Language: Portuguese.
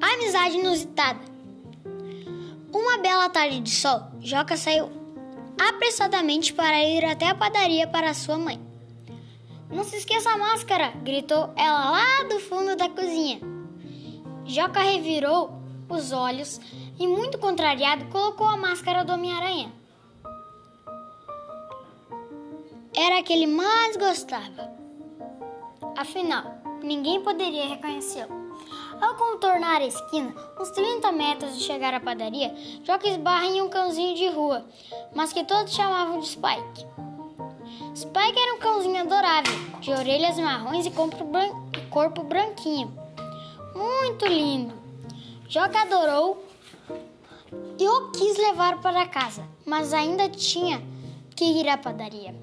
Amizade inusitada. Uma bela tarde de sol, Joca saiu apressadamente para ir até a padaria para sua mãe. Não se esqueça a máscara! gritou ela lá do fundo da cozinha. Joca revirou os olhos e, muito contrariado, colocou a máscara do Homem-Aranha. Era a que ele mais gostava. Afinal, ninguém poderia reconhecê-lo. Ao contornar a esquina, uns 30 metros de chegar à padaria, Joca esbarra em um cãozinho de rua, mas que todos chamavam de Spike. Spike era um cãozinho adorável, de orelhas marrons e corpo, bran corpo branquinho. Muito lindo. Joca adorou e o quis levar para casa, mas ainda tinha que ir à padaria.